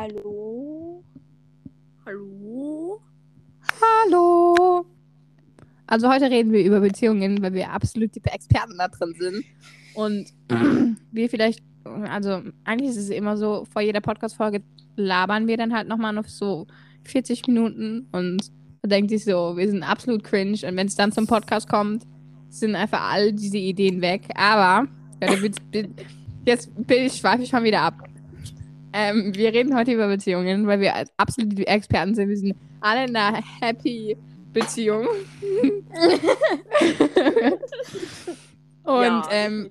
Hallo? Hallo? Hallo. Also heute reden wir über Beziehungen, weil wir absolut die Experten da drin sind. Und wir vielleicht, also eigentlich ist es immer so, vor jeder Podcast-Folge labern wir dann halt nochmal noch so 40 Minuten und man denkt sich so, wir sind absolut cringe. Und wenn es dann zum Podcast kommt, sind einfach all diese Ideen weg. Aber, ja, jetzt schweife ich schon wieder ab. Ähm, wir reden heute über Beziehungen, weil wir absolut die Experten sind. Wir sind alle in einer happy Beziehung. Und ja. ähm,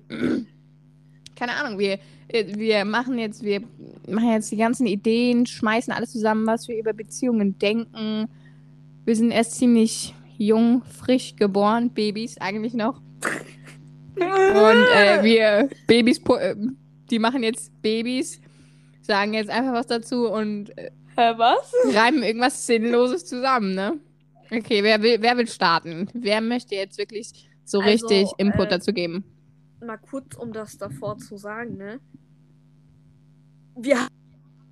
keine Ahnung, wir, wir machen jetzt, wir machen jetzt die ganzen Ideen, schmeißen alles zusammen, was wir über Beziehungen denken. Wir sind erst ziemlich jung, frisch geboren, Babys eigentlich noch. Und äh, wir Babys, äh, die machen jetzt Babys sagen jetzt einfach was dazu und äh, Hä, was? reiben irgendwas Sinnloses zusammen, ne? Okay, wer will, wer will starten? Wer möchte jetzt wirklich so also, richtig Input äh, dazu geben? Mal kurz, um das davor zu sagen, ne? Wir haben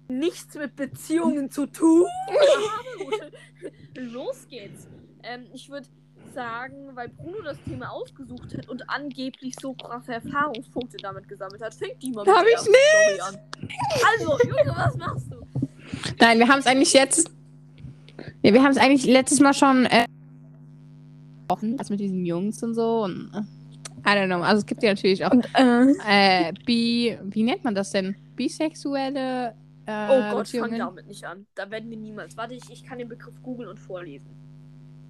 nichts mit Beziehungen zu tun. Los geht's. Ähm, ich würde sagen, weil Bruno das Thema ausgesucht hat und angeblich so krasse Erfahrungspunkte damit gesammelt hat, fängt die mal mit Hab ich nicht. an. Also, Junge, was machst du? Nein, wir haben es eigentlich jetzt. Ja, wir haben es eigentlich letztes Mal schon. Äh, das mit diesen Jungs und so und. Äh, I don't know. Also es gibt ja natürlich auch und, äh, äh, bi, wie nennt man das denn? Bisexuelle äh, Oh Gott, fang damit nicht an. Da werden wir niemals. Warte, ich, ich kann den Begriff googeln und vorlesen.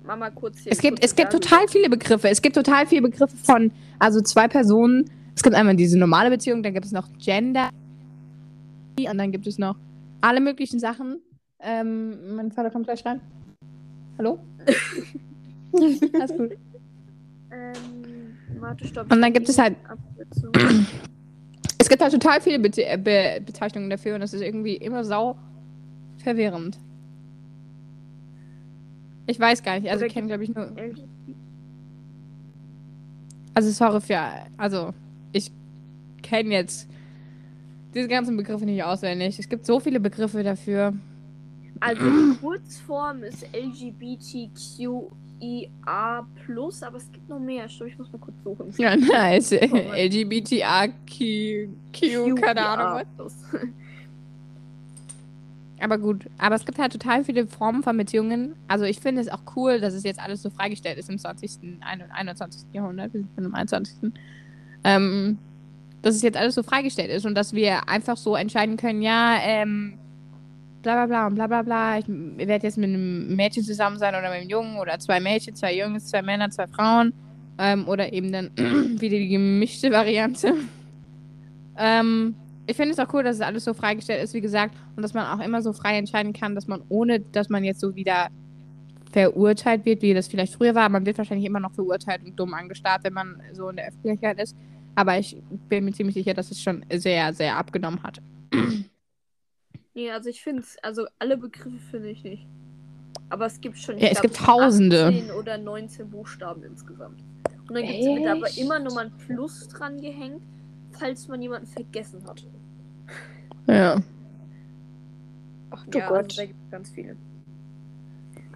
Mama kurz hier. Es gibt, es gibt total viele Begriffe. Es gibt total viele Begriffe von, also zwei Personen. Es gibt einmal diese normale Beziehung, dann gibt es noch Gender und dann gibt es noch alle möglichen Sachen. Ähm, mein Vater kommt gleich rein. Hallo? Alles gut. Ähm, warte, stopp. Und dann gibt es halt. es gibt halt total viele Be Be Bezeichnungen dafür und das ist irgendwie immer sau verwirrend. Ich weiß gar nicht. Also ich kenne, glaube ich, nur. Also sorry für. Also, ich kenne jetzt diese ganzen Begriffe nicht auswendig. Es gibt so viele Begriffe dafür. Also die Kurzform ist LGBTQIA+, aber es gibt noch mehr. Ich muss mal kurz suchen. Ja, nice. LGBTIQ, keine Ahnung was. Aber gut, aber es gibt halt total viele Formen von Beziehungen. Also ich finde es auch cool, dass es jetzt alles so freigestellt ist im 20., 21. Jahrhundert, wir sind im 21. Ähm, dass es jetzt alles so freigestellt ist und dass wir einfach so entscheiden können, ja, ähm, bla bla bla und bla bla bla, ich werde jetzt mit einem Mädchen zusammen sein oder mit einem Jungen oder zwei Mädchen, zwei Jungs, zwei Männer, zwei Frauen ähm, oder eben dann wieder die gemischte Variante. ähm, ich finde es auch cool, dass es alles so freigestellt ist, wie gesagt, und dass man auch immer so frei entscheiden kann, dass man ohne, dass man jetzt so wieder verurteilt wird, wie das vielleicht früher war. Man wird wahrscheinlich immer noch verurteilt und dumm angestarrt, wenn man so in der Öffentlichkeit ist. Aber ich bin mir ziemlich sicher, dass es schon sehr, sehr abgenommen hat. Nee, also ich finde es, also alle Begriffe finde ich nicht. Aber es gibt schon, ja, es gibt tausende. 18 oder 19 Buchstaben insgesamt. Und dann gibt es aber immer nur mal ein Plus dran gehängt, falls man jemanden vergessen hat. Ja. Ach du ja, Gott. Also da gibt es ganz viele.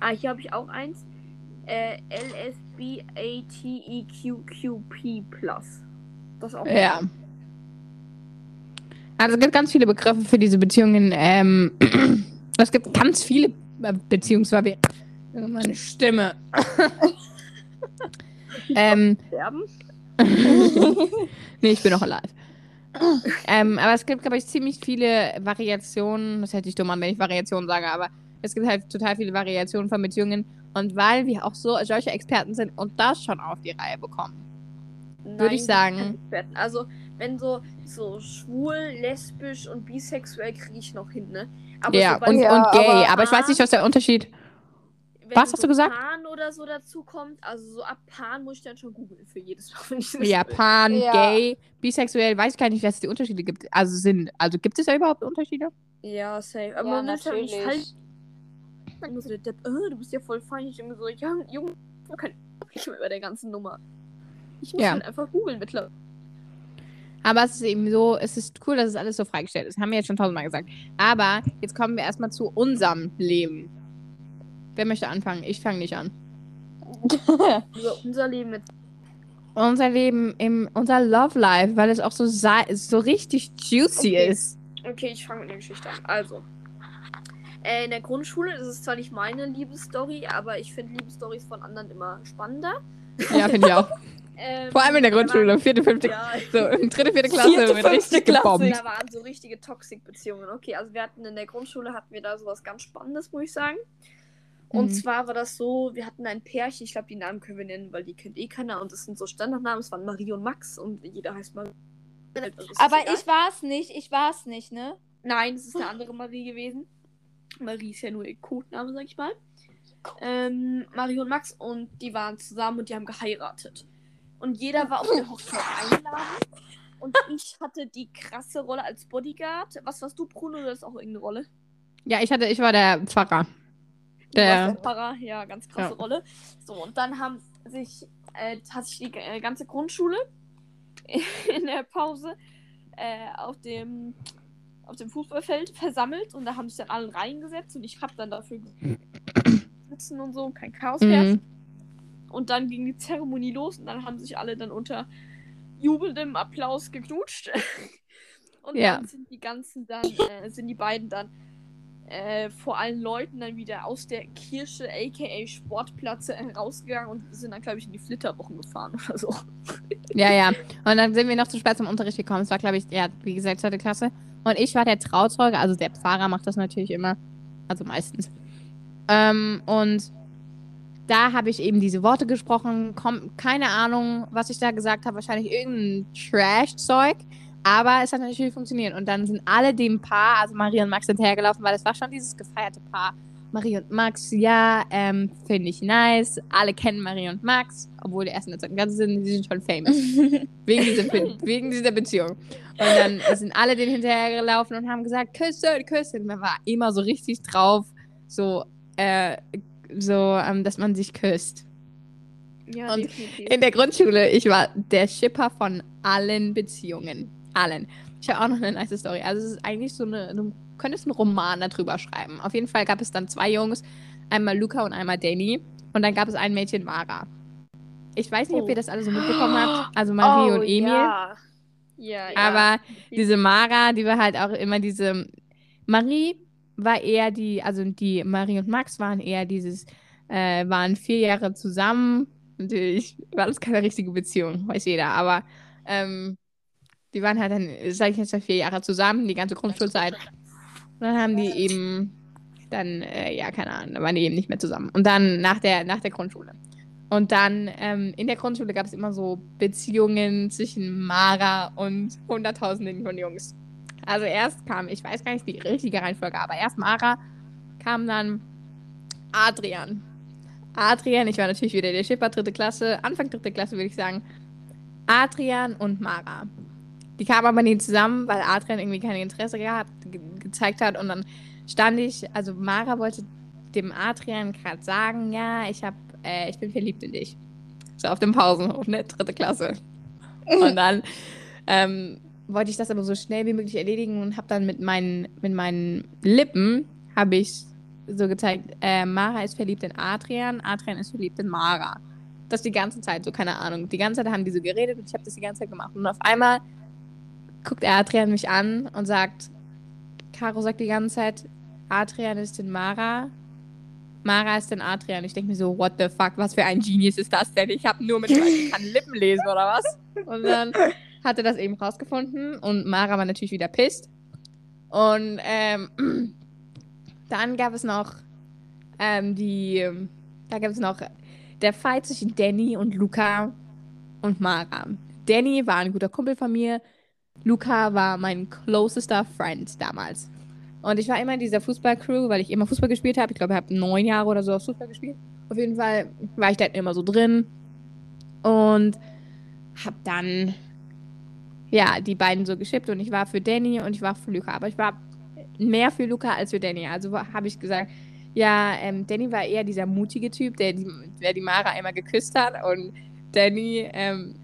Ah, hier habe ich auch eins. Äh, LSBATEQQP Plus. Das auch. Ja. Also es gibt ganz viele Begriffe für diese Beziehungen. Ähm, es gibt ganz viele Beziehungsverwirrungen. Meine Stimme. ähm, sterben? nee, ich bin noch alive. Ähm, aber es gibt, glaube ich, ziemlich viele Variationen. Das hätte ich dumm an, wenn ich Variationen sage, aber es gibt halt total viele Variationen von Beziehungen. Und weil wir auch so solche Experten sind und das schon auf die Reihe bekommen, würde ich sagen. Also, wenn so, so schwul, lesbisch und bisexuell kriege ich noch hin, ne? Aber ja, so, und, ja, und gay. Aber, aber ich weiß nicht, was der Unterschied was hast so du gesagt? Pan oder so dazu kommt, also so ab Pan muss ich dann schon googeln für jedes Mal. Wenn ich ja, Pan, ja. gay, bisexuell, weiß ich gar nicht, was es die Unterschiede gibt. Also sind, also gibt es da überhaupt Unterschiede? Ja, safe. Aber ja, man muss ja nicht halt. Man muss so, Depp, oh, du bist ja voll fein. Ich immer so, ja, Junge, ich kann nicht mehr bei der ganzen Nummer. Ich muss ja. halt einfach googeln mittlerweile. Aber es ist eben so, es ist cool, dass es alles so freigestellt ist. Haben wir jetzt schon tausendmal gesagt. Aber jetzt kommen wir erstmal zu unserem Leben. Wer möchte anfangen? Ich fange nicht an. Also unser Leben mit. Unser Leben im unser Love Life, weil es auch so sa- so richtig juicy Okay. ist. Okay, ich fange mit der Geschichte an. Also. Äh, in der Grundschule ist es zwar nicht meine Liebesstory, aber ich finde Liebesstories von anderen immer spannender. Ja, finde ich auch. Ähm, Vor allem in der Grundschule, vierte, fünfte, Ja, so in dritte, vierte Klasse Vierte, wird fünfte richtig Klasse. gebombt. da waren so richtige Toxic-Beziehungen. Okay, also wir hatten in der Grundschule hatten wir da sowas ganz Spannendes, muss ich sagen. Und Mhm. zwar war das so, wir hatten ein Pärchen, ich glaube, die Namen können wir nennen, weil die kennt eh keiner und das sind so Standardnamen, es waren Marie und Max und jeder heißt Marie. Also Aber ich war's nicht, ich war's nicht, ne? Nein, es ist eine andere Marie gewesen. Marie ist ja nur ihr Codename, sag ich mal. Ähm, Marie und Max und die waren zusammen und die haben geheiratet. Und jeder war auf der Hochzeit eingeladen. Und ich hatte die krasse Rolle als Bodyguard. Was warst du, Bruno, oder ist auch irgendeine Rolle? Ja, ich hatte, ich war der Pfarrer. Pfarrer, ja, ganz krasse Ja. Rolle. So, und dann haben sich, äh, hat sich die äh, ganze Grundschule in der Pause äh, auf dem auf dem Fußballfeld versammelt und da haben sich dann alle reingesetzt und ich habe dann dafür sitzen und so, kein Chaos herrscht. Mhm. Und dann ging die Zeremonie los und dann haben sich alle dann unter jubelndem Applaus geknutscht. und Ja. dann sind die ganzen dann, äh, sind die beiden dann äh, vor allen Leuten dann wieder aus der Kirche, aka Sportplatz, äh, rausgegangen und sind dann, glaube ich, in die Flitterwochen gefahren oder so. Ja, ja. Und dann sind wir noch zu spät zum Unterricht gekommen. Es war, glaube ich, ja, wie gesagt, zweite Klasse. Und ich war der Trauzeuge, also der Pfarrer macht das natürlich immer. Also meistens. Ähm, und da habe ich eben diese Worte gesprochen. Komm, keine Ahnung, was ich da gesagt habe. Wahrscheinlich irgendein Trash-Zeug. Aber es hat natürlich funktioniert. Und dann sind alle dem Paar, also Marie und Max, hinterhergelaufen, weil es war schon dieses gefeierte Paar. Marie und Max, ja, ähm, finde ich nice. Alle kennen Marie und Max, obwohl die erst in der zweiten Klasse sind, die sind schon famous. wegen, dieser, wegen dieser Beziehung. Und dann sind alle denen hinterhergelaufen und haben gesagt, Küsse, Küsse. Und man war immer so richtig drauf, so, äh, so, ähm, dass man sich küsst. Ja, Und definitiv. In der Grundschule, ich war der Shipper von allen Beziehungen. Allen. Ich habe auch noch eine nice Story. Also es ist eigentlich so eine, du könntest einen Roman darüber schreiben. Auf jeden Fall gab es dann zwei Jungs, einmal Luca und einmal Danny. Und dann gab es ein Mädchen, Mara. Ich weiß nicht, ob Oh. ihr das alle so mitbekommen habt. Also Marie oh, und Emil. Ja. Ja, ja. Aber diese Mara, die war halt auch immer diese. Marie war eher die, also die Marie und Max waren eher dieses, äh, waren vier Jahre zusammen. Natürlich war das keine richtige Beziehung, weiß jeder, aber ähm, die waren halt dann, sag ich jetzt vier Jahre zusammen, die ganze Grundschulzeit. Und dann haben die eben dann, äh, ja, keine Ahnung, dann waren die eben nicht mehr zusammen. Und dann nach der, nach der Grundschule. Und dann ähm, in der Grundschule gab es immer so Beziehungen zwischen Mara und Hunderttausenden von Jungs. Also erst kam, ich weiß gar nicht die richtige Reihenfolge, aber erst Mara, kam dann Adrian. Adrian, ich war natürlich wieder der Schipper, dritte Klasse, Anfang dritte Klasse würde ich sagen. Adrian und Mara. Die kamen aber nie zusammen, weil Adrian irgendwie kein Interesse gehabt, ge gezeigt hat. Und dann stand ich, also Mara wollte dem Adrian gerade sagen, ja, ich hab, äh, ich bin verliebt in dich. So auf dem Pausenhof, ne? Dritte Klasse. Und dann ähm, wollte ich das aber so schnell wie möglich erledigen und habe dann mit meinen, mit meinen Lippen habe ich so gezeigt, äh, Mara ist verliebt in Adrian, Adrian ist verliebt in Mara. Das die ganze Zeit, so keine Ahnung. Die ganze Zeit haben die so geredet und ich habe das die ganze Zeit gemacht. Und auf einmal guckt Adrian mich an und sagt, Caro sagt die ganze Zeit, Adrian ist in Mara, Mara ist in Adrian. Ich denke mir so, what the fuck, was für ein Genius ist das denn? Ich habe nur mit kann Lippen lesen oder was? Und dann hat er das eben rausgefunden und Mara war natürlich wieder pisst. Und ähm, dann gab es noch ähm, die, da gab es noch der Fight zwischen Danny und Luca und Mara. Danny war ein guter Kumpel von mir. Luca war mein closester Friend damals. Und ich war immer in dieser Fußballcrew, weil ich immer Fußball gespielt habe. Ich glaube, ich habe neun Jahre oder so auf Fußball gespielt. Auf jeden Fall war ich da immer so drin. Und hab dann, ja, die beiden so geschippt. Und ich war für Danny und ich war für Luca. Aber ich war mehr für Luca als für Danny. Also habe ich gesagt, ja, ähm, Danny war eher dieser mutige Typ, der die, der die Mara einmal geküsst hat. Und Danny, ähm,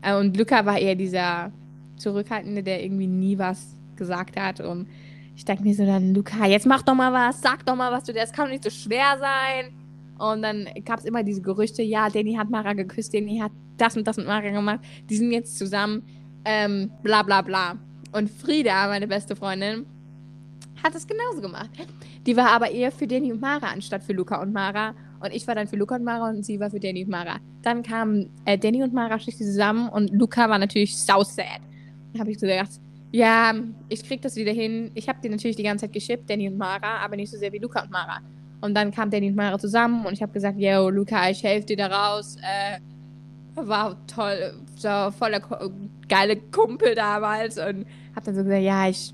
äh, und Luca war eher dieser Zurückhaltende, der irgendwie nie was gesagt hat. Und ich denke mir so dann, Luca, jetzt mach doch mal was, sag doch mal was du, das kann doch nicht so schwer sein. Und dann gab es immer diese Gerüchte, ja, Danny hat Mara geküsst, Danny hat das und das mit Mara gemacht, die sind jetzt zusammen, ähm, bla bla bla. Und Frieda, meine beste Freundin, hat es genauso gemacht. Die war aber eher für Danny und Mara anstatt für Luca und Mara. Und ich war dann für Luca und Mara und sie war für Danny und Mara. Dann kamen äh, Danny und Mara schließlich zusammen und Luca war natürlich so sad. Habe ich so gedacht, ja, ich krieg das wieder hin. Ich habe die natürlich die ganze Zeit geschippt, Danny und Mara, aber nicht so sehr wie Luca und Mara. Und dann kam Danny und Mara zusammen und ich habe gesagt, yo, Luca, ich helfe dir da raus. Äh, war toll, so voller geile Kumpel damals und habe dann so gesagt, ja, ich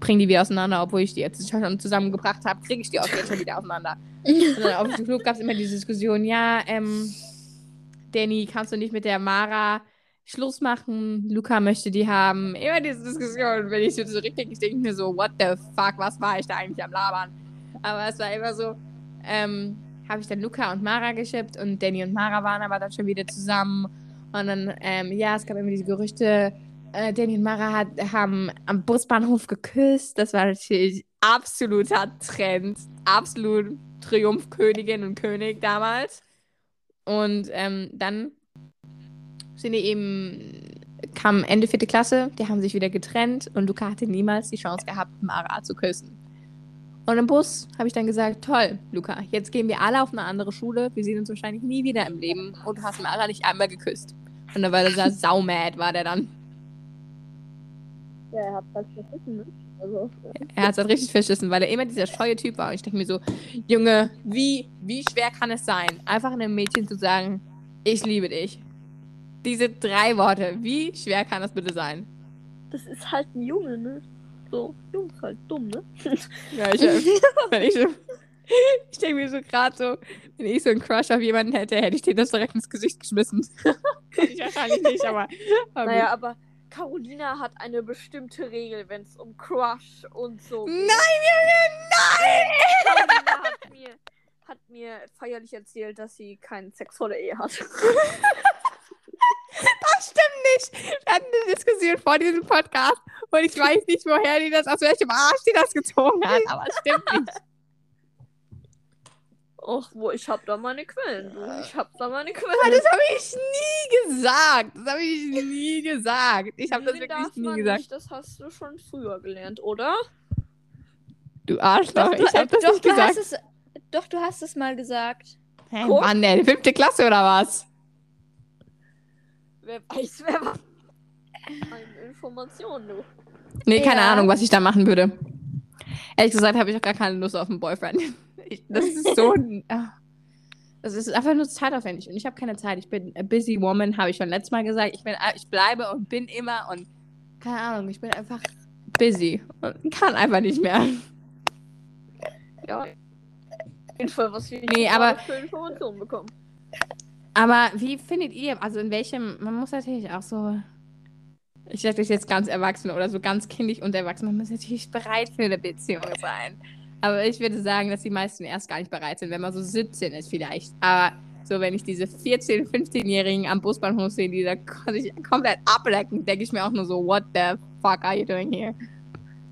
bring die wieder auseinander, obwohl ich die jetzt schon zusammengebracht habe, kriege ich die auch jetzt schon wieder auseinander. und dann auf dem Flug gab es immer diese Diskussion, ja, ähm, Danny, kannst du nicht mit der Mara Schluss machen? Luca möchte die haben. Immer diese Diskussion, wenn ich so zurückdenke, ich denke mir so, what the fuck, was war ich da eigentlich am Labern? Aber es war immer so, ähm, habe ich dann Luca und Mara geschippt und Danny und Mara waren aber dann schon wieder zusammen. Und dann, ähm, ja, es gab immer diese Gerüchte, äh, Danny und Mara hat, haben am Busbahnhof geküsst. Das war natürlich absoluter Trend. Absolut Triumphkönigin und König damals. Und ähm, dann sind die eben, kam Ende vierte Klasse, die haben sich wieder getrennt und Luca hatte niemals die Chance gehabt, Mara zu küssen. Und im Bus habe ich dann gesagt, toll, Luca, jetzt gehen wir alle auf eine andere Schule. Wir sehen uns wahrscheinlich nie wieder im Leben. Und du hast Mara nicht einmal geküsst. Und dann war der da saumad, war der dann. Ja, er hat halt verschissen, ne? Also, Er hat halt richtig verschissen, weil er immer dieser scheue Typ war. Und ich denke mir so, Junge, wie, wie schwer kann es sein, einfach einem Mädchen zu sagen, ich liebe dich. Diese drei Worte, wie schwer kann das bitte sein? das ist halt ein Junge, ne? So, Junge ist halt dumm, ne? Ja, ich, äh, wenn ich, ich denke mir so gerade so, wenn ich so einen Crush auf jemanden hätte, hätte ich dir das direkt ins Gesicht geschmissen. ich wahrscheinlich nicht, aber. aber Naja, aber Carolina hat eine bestimmte Regel, wenn es um Crush und so geht. Nein, Junge, nein! Carolina hat mir, hat mir feierlich erzählt, dass sie keine Sex vor der Ehe hat. Nicht. Wir hatten eine Diskussion vor diesem Podcast und ich weiß nicht, woher die das, aus welchem Arsch die das gezogen hat, aber es stimmt nicht. Och, wo, ich hab da meine Quellen. Du. Ich hab da meine Quellen. das habe ich nie gesagt. Das habe ich nie gesagt. Ich habe das wirklich nie gesagt. Nicht, das hast du schon früher gelernt, oder? Du Arschloch, du, ich habe das doch, nicht du gesagt. Hast es, doch, du hast es mal gesagt. Hä, Guck. wann denn? Fünfte Klasse oder was? Wer weiß, wer war. Eine Information, du. Nee, keine Ja. Ahnung, was ich da machen würde. Ehrlich gesagt habe ich auch gar keine Lust auf einen Boyfriend. Ich, das ist so. ah. Das ist einfach nur zeitaufwendig und ich habe keine Zeit. Ich bin a busy woman, habe ich schon letztes Mal gesagt. Ich, bin, ich bleibe und bin immer und keine Ahnung, ich bin einfach busy und kann einfach nicht mehr. Ja. Auf jeden Fall, was wir Nee, aber- für Informationen bekommen. Aber wie findet ihr, also in welchem, man muss natürlich auch so, ich sage das jetzt ganz erwachsen oder so ganz kindlich und erwachsen, man muss natürlich bereit für eine Beziehung sein. Aber ich würde sagen, dass die meisten erst gar nicht bereit sind, wenn man so 17 ist vielleicht. Aber so, wenn ich diese 14-, 15-Jährigen am Busbahnhof sehe, die da sich komplett ablecken, denke ich mir auch nur so, what the fuck are you doing here?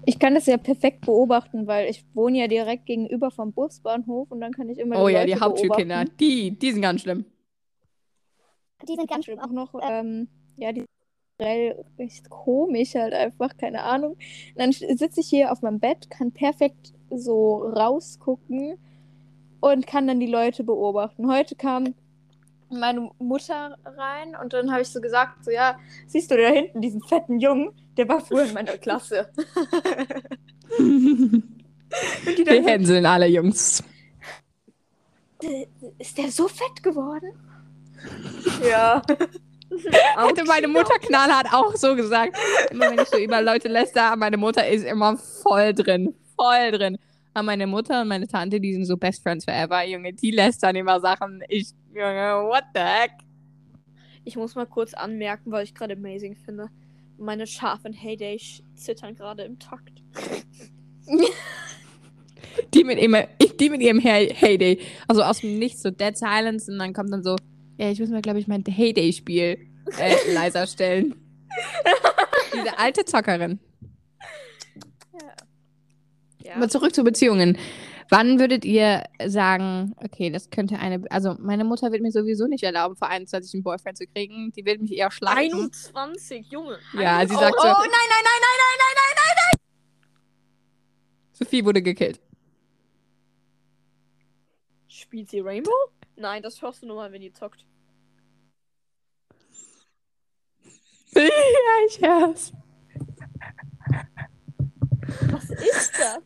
Ich kann das ja perfekt beobachten, weil ich wohne ja direkt gegenüber vom Busbahnhof und dann kann ich immer Oh die ja, Leute die Hauptschulkinder, die, die sind ganz schlimm. Die sind ganz schlimm. Auch noch, ähm, ja, die generell recht komisch halt einfach, keine Ahnung. Und dann sitze ich hier auf meinem Bett, kann perfekt so rausgucken und kann dann die Leute beobachten. Heute kam meine Mutter rein und dann habe ich so gesagt, so ja, siehst du da hinten diesen fetten Jungen, der war früher in meiner Klasse. Und die Die dann so, hänseln alle Jungs. ist der so fett geworden? Ja. Hätte meine Mutter knallhart auch so gesagt. Immer wenn ich so über Leute läster, meine Mutter ist immer voll drin. Voll drin. Aber meine Mutter und meine Tante, die sind so Best Friends forever, Junge. Die lästern immer Sachen. Ich, Junge, what the heck? Ich muss mal kurz anmerken, weil ich gerade amazing finde. Meine scharfen Heyday sch- zittern gerade im Takt. Die mit, immer, die mit ihrem Hey- Heyday. Also aus dem Nichts so Dead Silence und dann kommt dann so, ja, ich muss mal, glaube ich, mein Heyday-Spiel äh, leiser stellen. Diese alte Zockerin. Ja. Aber zurück zu Beziehungen. Wann würdet ihr sagen, okay, das könnte eine. Also, meine Mutter wird mir sowieso nicht erlauben, vor 21 einen Boyfriend zu kriegen. Die wird mich eher schlagen. 21, Junge. Ja, sie Oh, sagt oh, so. nein, nein, nein, nein, nein, nein, nein. Sophie wurde gekillt. Spielt sie Rainbow? Nein, das hörst du nur mal, wenn die zockt. ja, ich hör's. Was ist das?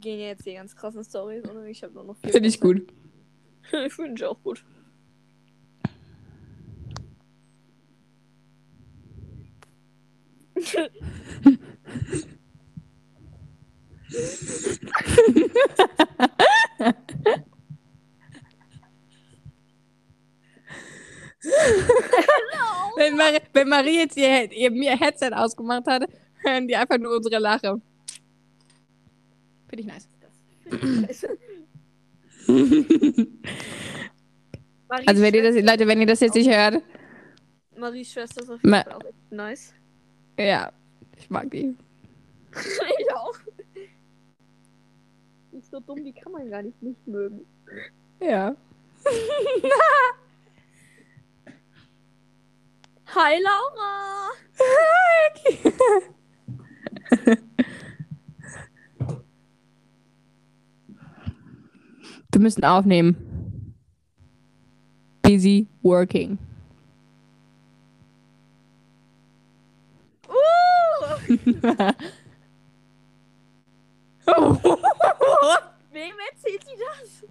Gehen jetzt die ganz krassen Storys und ich habe nur noch vier. Finde ich gut. ich finde ich auch gut. Wenn, Mar wenn Marie jetzt ihr, ihr, ihr Headset ausgemacht hat, hören die einfach nur unsere Lache. Finde ich nice. Also wenn ihr das, Leute, wenn ihr das jetzt nicht hört, Maries Schwester ist auf jeden Ma- Fall auch echt nice. ja, ich mag die. ich auch. Die ist so dumm, die kann man gar nicht nicht mögen. Ja. Hi Laura! Wir müssen aufnehmen. Busy working. Uh! oh. Wem erzählt sie das?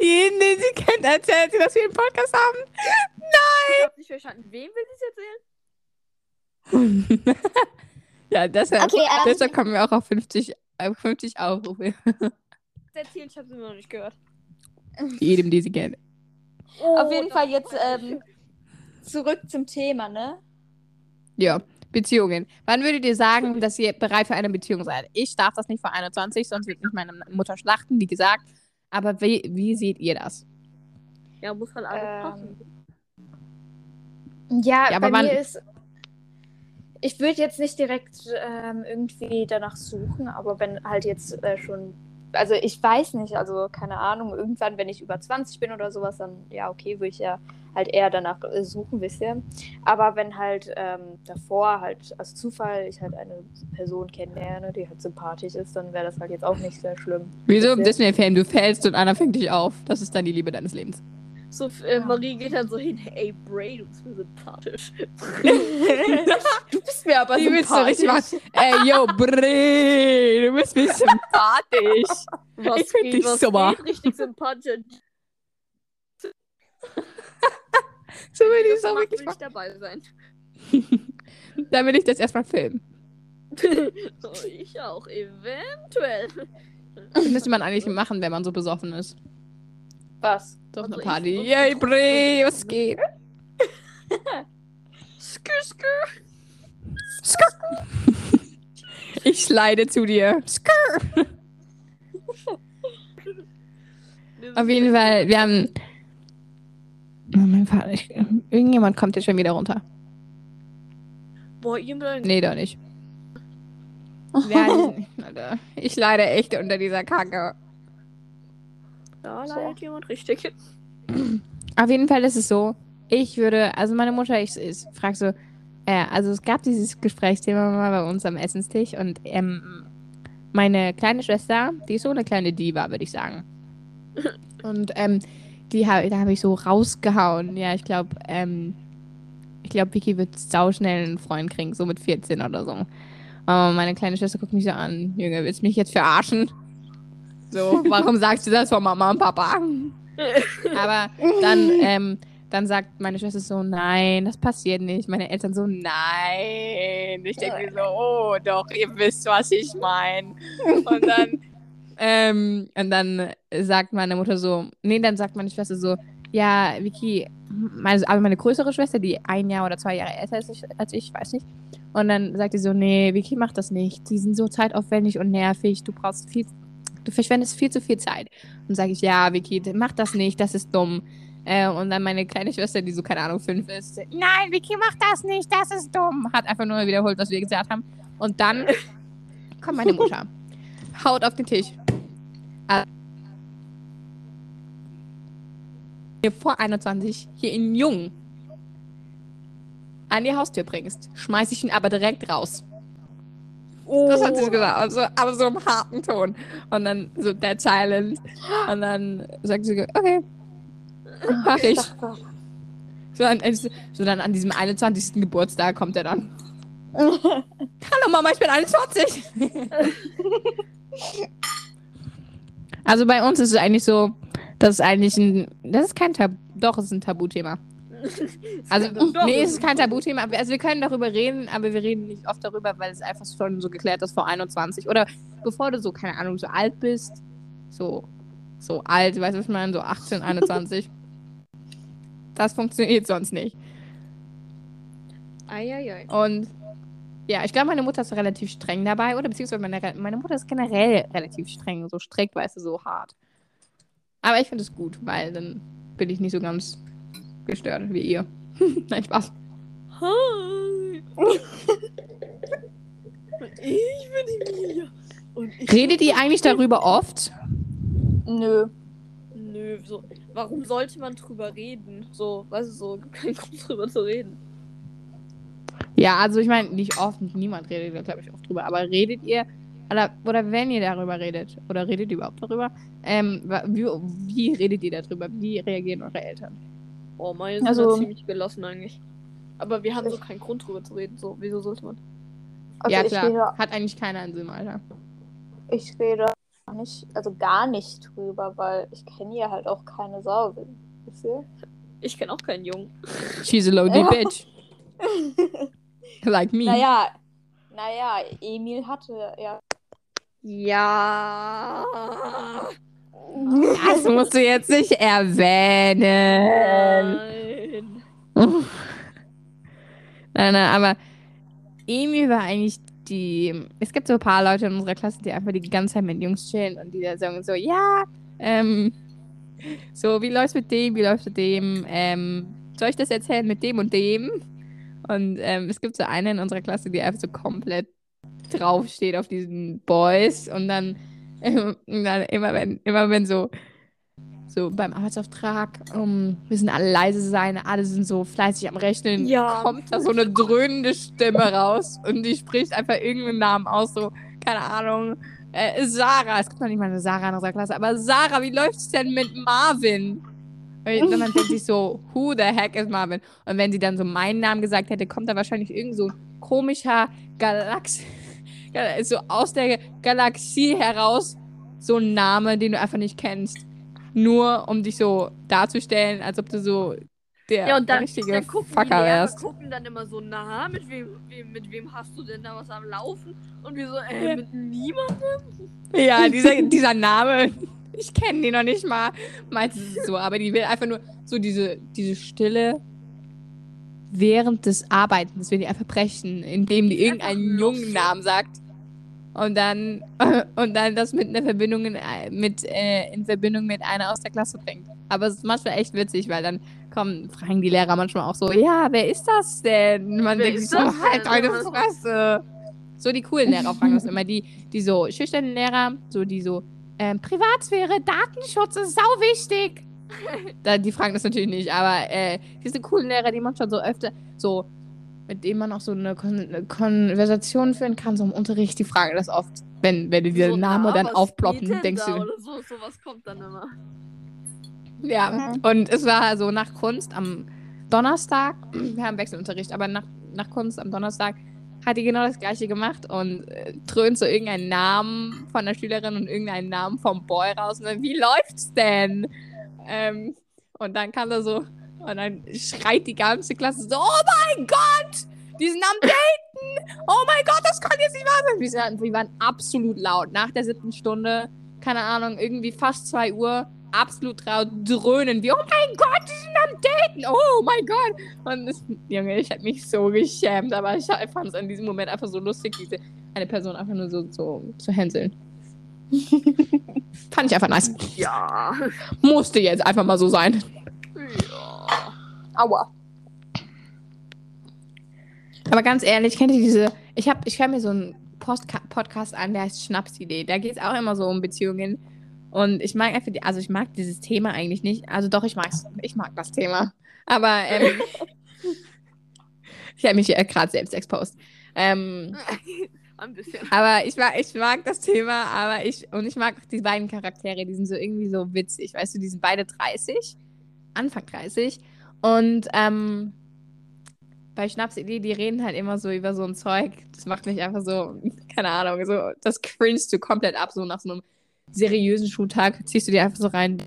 Jeden, den sie kennt, erzählt sie, dass wir einen Podcast haben. Ich hab nicht verstanden. Wem will sie es erzählen? Nein! ja, deshalb, Okay, ähm, deshalb kommen wir auch auf 50, äh, 50 Aufrufe. Erzählen, ich habe sie immer noch nicht gehört. Jedem, die sie kennt. Auf jeden Fall jetzt ähm, zurück zum Thema, ne? Ja, Beziehungen. Wann würdet ihr sagen, dass ihr bereit für eine Beziehung seid? Ich darf das nicht vor 21, sonst wird mich meine Mutter schlachten, wie gesagt. Aber wie, wie seht ihr das? Ja, muss halt alles Ähm, passen. Ja, Ja, aber bei wann- mir ist. Ich würde jetzt nicht direkt ähm, irgendwie danach suchen, aber wenn halt jetzt äh, schon. Also ich weiß nicht, also keine Ahnung, irgendwann, wenn ich über 20 bin oder sowas, dann ja, okay, würde ich ja halt eher danach suchen, wisst ihr. Aber wenn halt ähm, davor halt als Zufall ich halt eine Person kennenlerne, die halt sympathisch ist, dann wäre das halt jetzt auch nicht sehr schlimm. Wieso im? Disney-Film? Du fällst und einer fängt dich auf. Das ist dann die Liebe deines Lebens. So, äh, Marie geht dann so hin, ey Bray, du bist mir sympathisch. du bist mir aber Die willst du richtig machen. Ey, yo, Bre, du bist mir sympathisch. Was Ich find geht, dich was super. geht? Richtig sympathisch. So will ich auch wirklich machen. dabei sein. Dann will ich das erstmal filmen. oh, ich auch, eventuell. Das müsste man eigentlich machen, wenn man so besoffen ist. Was? Einer Also ich- Party. Yay, Bre, was geht? Skr, skr. Ich slide zu dir. Auf jeden Fall, wir haben. Oh, mein Vater, ich, irgendjemand kommt jetzt schon wieder runter. Boah, ihr Nee, doch nicht. Ja, ich leide echt unter dieser Kacke. Da leidet jemand richtig. Auf jeden Fall ist es so, ich würde, also meine Mutter, ich, ich frage so, äh, also es gab dieses Gesprächsthema mal bei uns am Essenstisch und ähm, meine kleine Schwester, die ist so eine kleine Diva, würde ich sagen. Und ähm, die hab, da habe ich so rausgehauen. Ja, ich glaube, ähm, ich glaube, Vicky wird sauschnell einen Freund kriegen, so mit 14 oder so. Aber meine kleine Schwester guckt mich so an, Junge, willst du mich jetzt verarschen? So, warum sagst du das von Mama und Papa? Aber dann, ähm, dann sagt meine Schwester so, nein, das passiert nicht. Meine Eltern so, nein. Ich denke mir so, oh, doch, ihr wisst, was ich meine. Und dann, ähm, und dann sagt meine Mutter so, nee, dann sagt meine Schwester so, ja, Vicky, meine, aber meine größere Schwester, die ein Jahr oder zwei Jahre älter ist als ich, weiß nicht. Und dann sagt sie so, nee, Vicky macht das nicht. Die sind so zeitaufwendig und nervig. Du brauchst viel, du verschwendest viel zu viel Zeit. Und sage ich, ja, Vicky, mach das nicht, das ist dumm. Äh, und dann meine kleine Schwester, die so, keine Ahnung, fünf ist, nein, Vicky, mach das nicht, das ist dumm. Hat einfach nur wiederholt, was wir gesagt haben. Und dann kommt meine Mutter, haut auf den Tisch. Also, vor 21 hier in Jung an die Haustür bringst, schmeiß ich ihn aber direkt raus. Oh. Das hat sie gesagt, also, aber so im harten Ton. Und dann so dead silent. Und dann sagt sie, okay, mach ich. So, an, so dann an diesem 21. Geburtstag kommt er dann. Hallo Mama, ich bin 21. also bei uns ist es eigentlich so, das ist eigentlich ein. Das ist kein Tabu. Doch, es ist ein Tabuthema. Also, nee, es ist kein Tabuthema. Also, wir können darüber reden, aber wir reden nicht oft darüber, weil es einfach schon so geklärt ist vor 21. Oder bevor du so, keine Ahnung, so alt bist. So, so alt, weißt du, was ich meine? So 18, 21. das funktioniert sonst nicht. Eieiei. Und ja, ich glaube, meine Mutter ist relativ streng dabei. Oder beziehungsweise meine, meine Mutter ist generell relativ streng. So strikt, weißt du, so hart. Aber ich finde es gut, weil dann bin ich nicht so ganz gestört wie ihr. Nein, Spaß. Hi. ich bin Emilia. Redet ihr eigentlich darüber oft? Nö. Nö, so. Warum sollte man drüber reden? So, weißt du, so, kein Grund drüber zu reden. Ja, also ich meine, nicht oft, niemand redet, glaube ich, oft drüber, aber redet ihr oder, oder wenn ihr darüber redet, oder redet ihr überhaupt darüber, ähm, wie, wie redet ihr darüber? Wie reagieren eure Eltern? Oh, meine sind also, ziemlich gelassen eigentlich. Aber wir haben so keinen Grund drüber zu reden. So, wieso sollte man? Also ja, klar. Rede, Hat eigentlich keiner einen Sinn, Alter. Ich rede nicht, also gar nicht drüber, weil ich kenne hier halt auch keine Sau. Wisst ihr? Ich kenne auch keinen Jungen. She's a lonely bitch. like me. Naja, naja, Emil hatte ja ja. Das musst du jetzt nicht erwähnen. Nein. nein, nein, aber Emi war eigentlich die. Es gibt so ein paar Leute in unserer Klasse, die einfach die ganze Zeit mit Jungs chillen und die da sagen so, ja, ähm, so, wie läuft's mit dem, wie läuft's mit dem, ähm, soll ich das erzählen mit dem und dem? Und ähm, es gibt so eine in unserer Klasse, die einfach so komplett draufsteht auf diesen Boys und dann, dann immer wenn immer wenn so so beim Arbeitsauftrag um, müssen alle leise sein, alle sind so fleißig am Rechnen, ja. kommt da so eine dröhnende Stimme raus und die spricht einfach irgendeinen Namen aus, so, keine Ahnung, äh, Sarah, es gibt noch nicht mal eine Sarah in unserer Klasse, aber Sarah, wie läuft's denn mit Marvin? Und dann denkt sich so, who the heck is Marvin? Und wenn sie dann so meinen Namen gesagt hätte, kommt da wahrscheinlich irgend so ein komischer Galax so aus der Galaxie heraus so ein Name, den du einfach nicht kennst. Nur um dich so darzustellen, als ob du so der, ja, und dann, richtige dann gucken Fucker wärst. gucken dann immer so, na, mit wem, wem, mit wem hast du denn da was am Laufen? Und wir so, äh, mit niemandem? Ja, dieser, dieser Name, ich kenne den noch nicht mal. Meistens ist es so, aber die will einfach nur so diese, diese Stille während des Arbeitens, wenn die einfach brechen, indem die irgendeinen jungen Namen sagt. Und dann, und dann das mit einer Verbindung in, mit, äh, in Verbindung mit einer aus der Klasse bringt. Aber es ist manchmal echt witzig, weil dann kommen, fragen die Lehrer manchmal auch so, ja, wer ist das denn? Man wer denkt sich so, halt deine Fresse. So die coolen Lehrer fragen das immer. Die, die so schüchternen Lehrer, so die so, ähm, Privatsphäre, Datenschutz ist sau wichtig. da, die fragen das natürlich nicht, aber äh, diese coolen Lehrer, die man schon so öfter, so, mit denen man auch so eine, Kon eine Konversation führen kann, so im Unterricht, die fragen das oft, wenn, wenn du dir so, den Namen dann aufploppen, denkst du. Oder so, sowas kommt dann immer. Ja, mhm. und es war so nach Kunst am Donnerstag, wir haben Wechselunterricht, aber nach, nach Kunst am Donnerstag hat die genau das gleiche gemacht und äh, dröhnt so irgendeinen Namen von der Schülerin und irgendeinen Namen vom Boy raus. Und dann, wie läuft's denn? Ähm, und dann kam da so, und dann schreit die ganze Klasse so, oh mein Gott, die sind am Daten. Oh mein Gott, das kann jetzt nicht wahr sein. Wir, wir waren absolut laut. Nach der siebten Stunde, keine Ahnung, irgendwie fast zwei Uhr, absolut laut dröhnen, wie, oh mein Gott, die sind am Daten, oh mein Gott. Und das, Junge, ich habe mich so geschämt, aber ich fand es in diesem Moment einfach so lustig, diese eine Person einfach nur so, so zu hänseln. fand ich einfach nice. Ja. Musste jetzt einfach mal so sein. Ja. Aua. Aber ganz ehrlich, kennt ihr diese. Ich, hab, ich höre mir so einen Postka Podcast an, der heißt Schnapsidee. Da geht es auch immer so um Beziehungen. Und ich mag einfach, die, also ich mag dieses Thema eigentlich nicht. Also doch, ich mag's, ich mag das Thema. Aber ähm, ich habe mich ja gerade selbst exposed. Ähm, Ein bisschen. aber ich mag, ich mag das Thema, aber ich, und ich mag auch die beiden Charaktere, die sind so irgendwie so witzig. Weißt du, die sind beide 30, Anfang 30. Und ähm, bei Schnapsidee, die reden halt immer so über so ein Zeug. Das macht mich einfach so, keine Ahnung, so, das cringest du komplett ab, so nach so einem seriösen Schultag. Ziehst du dir einfach so rein.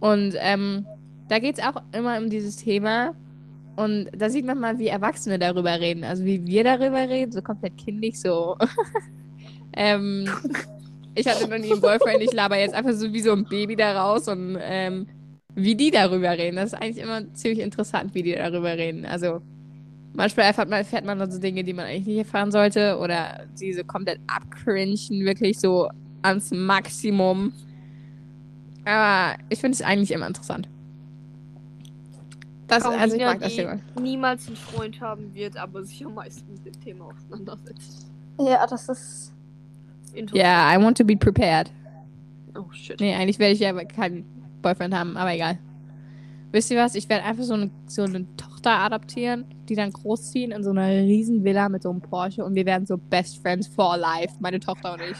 Und ähm, da geht es auch immer um dieses Thema. Und da sieht man mal, wie Erwachsene darüber reden. Also wie wir darüber reden, so komplett kindlich, so. ähm, ich hatte noch nie einen Boyfriend, ich laber jetzt einfach so wie so ein Baby da raus und ähm, wie die darüber reden. Das ist eigentlich immer ziemlich interessant, wie die darüber reden. Also manchmal erfährt man, erfährt man dann so Dinge, die man eigentlich nicht erfahren sollte oder die so komplett abcringen, wirklich so ans Maximum. Aber ich finde es eigentlich immer interessant. Das, also ich mag das Thema. niemals einen Freund haben wird, aber sich am meisten mit dem Thema auseinandersetzt. Ja, das ist. Interessant. Ja, I want to be prepared. Oh shit. Nee, eigentlich werde ich ja keinen Boyfriend haben, aber egal. Wisst ihr was? Ich werde einfach so eine, so eine Tochter adoptieren, die dann großziehen in so einer riesen Villa mit so einem Porsche und wir werden so Best Friends for life, meine Tochter und ich.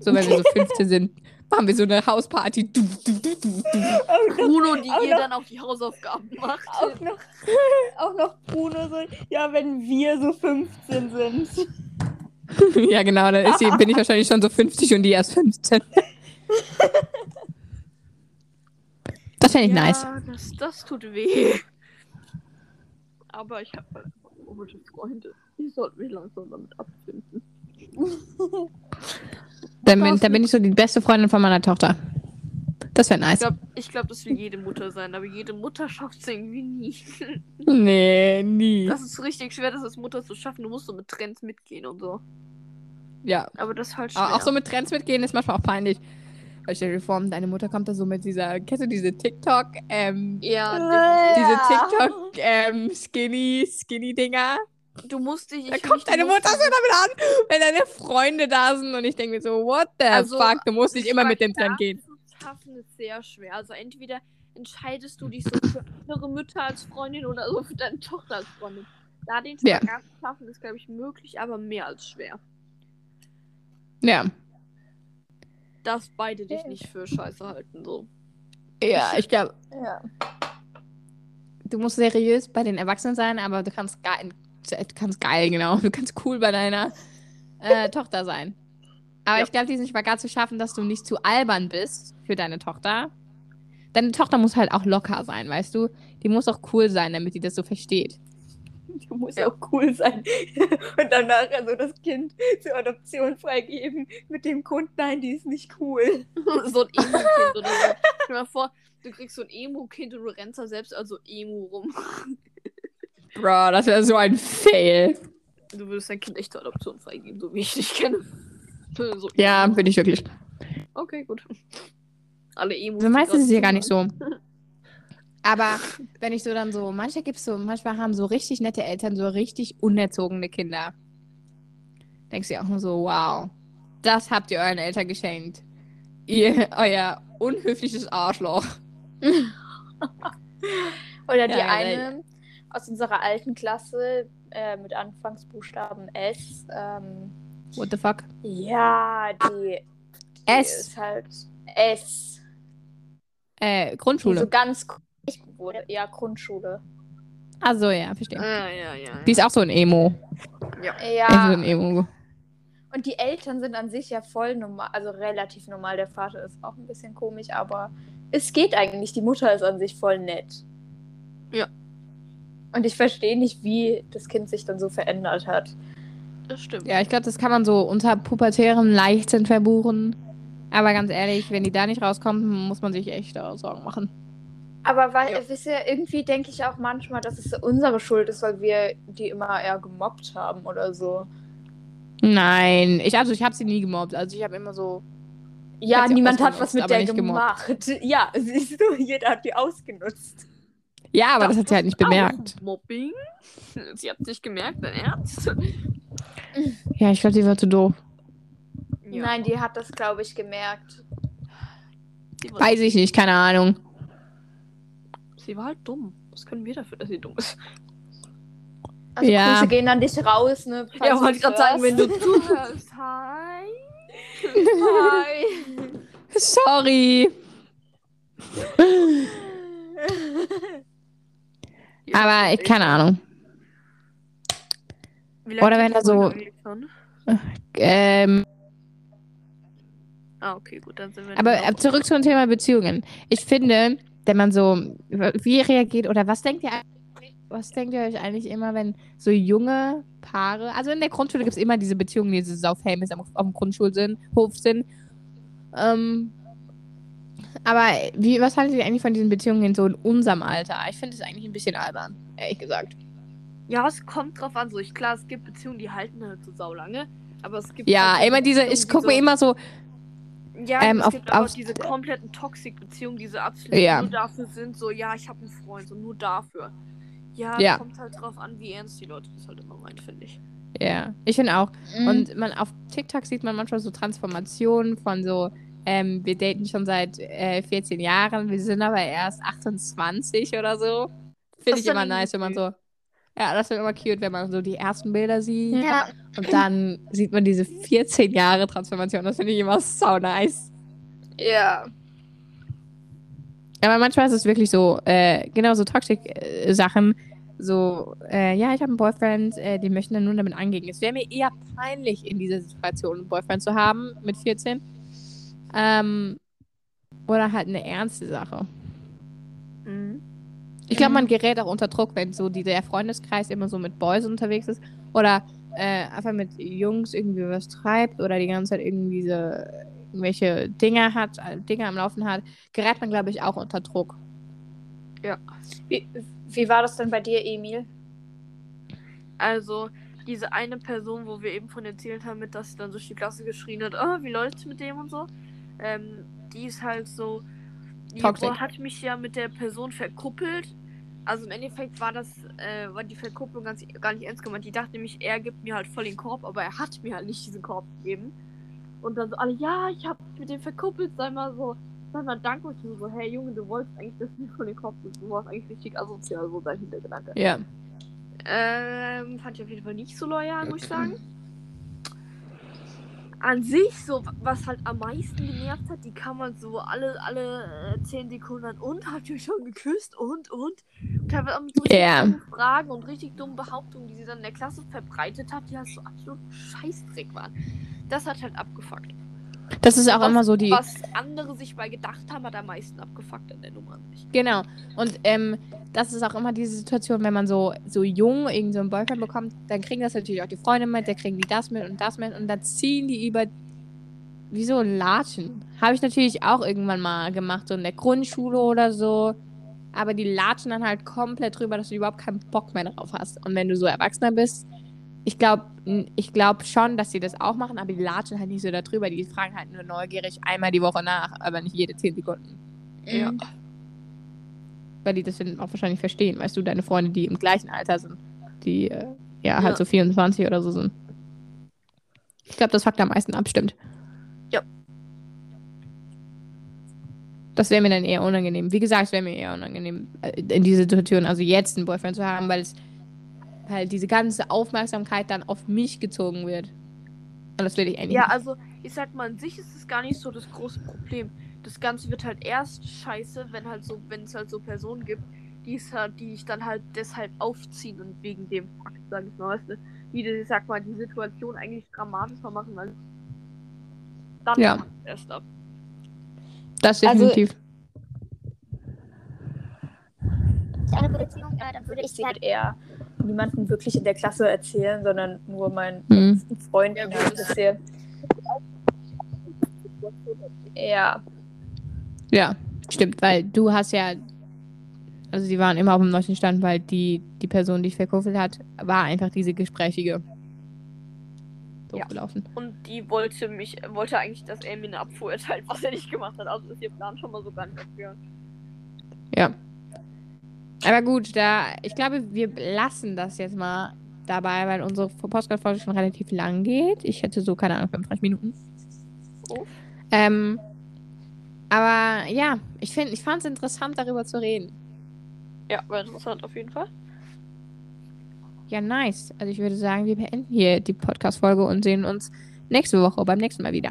So, wenn wir so 15 sind, machen wir so eine Hausparty. Du, du, du, du, Bruno, die Auch ihr noch- dann auch die Hausaufgaben macht. Auch noch, auch noch Bruno so, ja, wenn wir so 15 sind. du. ja, genau, dann ist sie, bin ich wahrscheinlich schon so 50 und die erst 15. Das fände ich ja, nice. Das, das tut weh. Aber ich habe halt einfach komische Freunde. Die sollten mich langsam damit abfinden. Dann bin, dann bin ich so die beste Freundin von meiner Tochter. Das wäre Ich nice. glaube, ich glaub, das will jede Mutter sein, aber jede Mutter schafft es irgendwie nie. Nee, nie. Das ist richtig schwer, das als Mutter zu schaffen. Du musst so mit Trends mitgehen und so. Ja. Aber das ist halt schwer. Aber auch so mit Trends mitgehen ist manchmal auch peinlich. Weil stell dir vor, deine Mutter kommt da so mit dieser, kennst du diese TikTok, ähm, ja, diese Ja. TikTok, ähm, Skinny, Skinny-Dinger? Du musst dich. Da kommt deine Mutter so damit an, wenn deine Freunde da sind und ich denke mir so, what the Also, fuck, du musst nicht immer mit dem Trend gehen. schaffen ist sehr schwer. Also entweder entscheidest du dich so für andere Mütter als Freundin oder so für deine Tochter als Freundin. Da den Ja. Spagat zu schaffen ist, glaube ich, möglich, aber mehr als schwer. Ja. Dass beide dich nicht für scheiße halten, so. Ja, ich glaube, Ja. du musst seriös bei den Erwachsenen sein, aber du kannst geil, du kannst geil, genau. Du kannst cool bei deiner äh, Tochter sein. Aber Ja. ich glaube, diesen Spagat zu schaffen, dass du nicht zu albern bist für deine Tochter. Deine Tochter muss halt auch locker sein, weißt du? Die muss auch cool sein, damit die das so versteht. Du musst Ja. auch cool sein. Und dann nachher so das Kind zur Adoption freigeben mit dem Grund, nein, die ist nicht cool. so ein Emo-Kind oder so. Stell dir mal vor, du kriegst so ein Emo-Kind und du rennst da selbst also Emo rum. Bro, das wäre so ein Fail. Du würdest dein Kind echt zur Adoption freigeben, so wie ich dich kenne. So, Ja, bin ich wirklich. Okay, gut. Alle Emos. Also meistens ist es ja gar nicht so. Aber wenn ich so dann so, manchmal gibt's so, manchmal haben so richtig nette Eltern so richtig unerzogene Kinder. Denkst du dir auch nur so, wow, das habt ihr euren Eltern geschenkt. Ihr, euer unhöfliches Arschloch. Oder die Ja, eine aus unserer alten Klasse äh, mit Anfangsbuchstaben S. Ähm, What the fuck? ja, die, die S. ist halt S. Äh, Die so Grundschule. ganz wurde. Ja, Grundschule. Also ja, verstehe. Ja, ja, ja. Die ist auch so ein Emo. ja. Ja, ein Emo. und die Eltern sind an sich ja voll normal, also relativ normal. Der Vater ist auch ein bisschen komisch, aber es geht eigentlich. Die Mutter ist an sich voll nett. Und ich verstehe nicht, wie das Kind sich dann so verändert hat. Das stimmt. Ja, ich glaube, das kann man so unter pubertären Leichtsinn verbuchen. Aber ganz ehrlich, wenn die da nicht rauskommen, muss man sich echt äh, Sorgen machen. Aber weil, Ja. wisst ihr, irgendwie denke ich auch manchmal, dass es unsere Schuld ist, weil wir die immer eher gemobbt haben oder so. Nein, ich also ich habe sie nie gemobbt. Also ich habe immer so Ja, niemand hat was mit der nicht gemobbt. gemacht. Ja, siehst du, jeder hat die ausgenutzt. Ja, aber das, hat sie halt nicht bemerkt. Mobbing? Sie hat sich gemerkt, dein Ernst? Ja, ich glaube, sie war zu doof. Ja. Nein, die hat das, glaube ich, gemerkt. Weiß ich nicht, keine Ahnung. sie war halt dumm. Was können wir dafür, dass sie dumm ist? Also Ja. Grüße gehen an dich raus, ne? falls Ja, wollte ich gerade sagen, wenn du hörst. zuhörst. Hi. Hi. Sorry. Aber ich, keine Ahnung. Oder wenn er so-? Ähm, Ah, okay, gut, dann sind wir. aber äh, zurück zum Thema Beziehungen. Ich finde, wenn man so, wie reagiert oder was denkt ihr eigentlich- was denkt ihr euch eigentlich immer, wenn so junge Paare, also in der Grundschule gibt es immer diese Beziehungen, die so am, auf dem Grundschulhof sind. Ähm, aber wie, was haltet ihr eigentlich von diesen Beziehungen in so in unserem Alter? Ich finde es eigentlich ein bisschen albern, ehrlich gesagt. Ja, es kommt drauf an. So, ich, klar, es gibt Beziehungen, die halten halt so saulange. Aber es gibt. Ja, halt immer diese, ich gucke mir so, immer so, Ja, ähm, es auf- gibt auch diese kompletten Toxic-Beziehungen, die so absolut Ja. nur dafür sind, so, ja, ich habe einen Freund, so nur dafür. Ja, Ja. kommt halt drauf an, wie ernst die Leute das halt immer meinen, finde ich. ja, ich finde auch. Mhm. Und man auf TikTok sieht man manchmal so Transformationen von so, ähm, wir daten schon seit äh, 14 Jahren, wir sind aber erst 28 oder so. Finde ich immer nice, wenn man so. Ja, das wird immer cute, wenn man so die ersten Bilder sieht. ja. Und dann sieht man diese 14 Jahre Transformation. Das finde ich immer so nice. ja. Aber manchmal ist es wirklich so, äh, genau so Toxic-Sachen. So, äh, ja, ich habe einen Boyfriend, äh, die möchten dann nur damit angehen. Es wäre mir eher peinlich, in dieser Situation einen Boyfriend zu haben mit 14. Ähm, oder halt eine ernste Sache. Mhm. Ich glaube, Mhm. man gerät auch unter Druck, wenn so die, der Freundeskreis immer so mit Boys unterwegs ist. Oder äh, einfach mit Jungs irgendwie was treibt oder die ganze Zeit irgendwie so irgendwelche Dinge hat, äh, Dinge am Laufen hat, gerät man, glaube ich, auch unter Druck. Wie, wie war das denn bei dir, Emil? Also, diese eine Person, wo wir eben von erzählt haben, mit, dass sie dann durch die Klasse geschrien hat, oh, wie läuft's mit dem und so. Ähm, die ist halt so. Die Toxic. Hat mich ja mit der Person verkuppelt. Also im Endeffekt war das, äh, war die Verkupplung ganz, gar nicht ernst gemeint. Die dachte nämlich, er gibt mir halt voll den Korb, aber er hat mir halt nicht diesen Korb gegeben. Und dann so alle, ja, ich hab mich mit dem verkuppelt, sei mal so, sei mal dankbar. Ich so, hey Junge, du wolltest eigentlich, dass du mir voll den Korb. Du warst eigentlich richtig asozial, so sein Hintergedanke. Ja. Ähm, fand ich auf jeden Fall nicht so loyal, muss ich sagen. An sich, so, was halt am meisten genervt hat, die kann man so alle, alle äh, 10 Sekunden an und habt ihr schon geküsst und, und. Und teilweise auch mit so Ja. dummen Fragen und richtig dummen Behauptungen, die sie dann in der Klasse verbreitet hat, die halt so absolut Scheißdreck waren. Das hat halt abgefuckt. Das ist auch was, immer so die. Was andere sich bei gedacht haben, hat am meisten abgefuckt an der Nummer an sich. Genau. Und ähm, das ist auch immer diese Situation, wenn man so, so jung irgend so einen Boyfriend bekommt, dann kriegen das natürlich auch die Freunde mit, dann kriegen die das mit und das mit und dann ziehen die über wie so Latschen. Habe ich natürlich auch irgendwann mal gemacht, so in der Grundschule oder so. Aber die latschen dann halt komplett drüber, dass du überhaupt keinen Bock mehr drauf hast. Und wenn du so Erwachsener bist, ich glaube ich glaub schon, dass sie das auch machen, aber die latschen halt nicht so da drüber. Die fragen halt nur neugierig einmal die Woche nach, aber nicht jede 10 Sekunden. Ja. Weil die das dann auch wahrscheinlich verstehen, weißt du, deine Freunde, die im gleichen Alter sind, die äh, ja, Ja. halt so 24 oder so sind. Ich glaube, das fuckt am meisten ab, stimmt. Ja. Das wäre mir dann eher unangenehm. Wie gesagt, es wäre mir eher unangenehm, äh, in dieser Situation, also jetzt einen Boyfriend zu haben, weil es halt diese ganze Aufmerksamkeit dann auf mich gezogen wird. Und das will ich eigentlich Ja, nicht. also ich sag mal, an sich ist es gar nicht so das große Problem. Das Ganze wird halt erst scheiße, wenn halt so, wenn es halt so Personen gibt, die es halt, die ich dann halt deshalb aufziehen und wegen dem Fakt, sag ich mal, weißt du, die, ich sag mal, die Situation eigentlich dramatischer machen, weil dann Ja. erst ab. Das also- definitiv. eine Beziehung, äh, dann würde ich sie halt eher niemanden wirklich in der Klasse erzählen, sondern nur meinen Mhm. besten Freunden Ja, erzählen. Ja, Ja, stimmt, weil du hast ja. Also, sie waren immer auf dem neuesten Stand, weil die, die Person, die ich verkuffelt hat, war einfach diese gesprächige. Doof Ja. gelaufen. Und die wollte mich, wollte eigentlich, dass er mir eine Abfuhr erteilt, was er nicht gemacht hat. Also ist ihr Plan schon mal so gar nicht. Ja. Aber gut, da, ich glaube, wir lassen das jetzt mal dabei, weil unsere Podcast-Folge schon relativ lang geht. Ich hätte so, keine Ahnung, 35 Minuten. Oh. Ähm, aber ja, ich finde, ich fand es interessant, darüber zu reden. Ja, war interessant auf jeden Fall. Ja, nice. Also ich würde sagen, wir beenden hier die Podcast-Folge und sehen uns nächste Woche beim nächsten Mal wieder.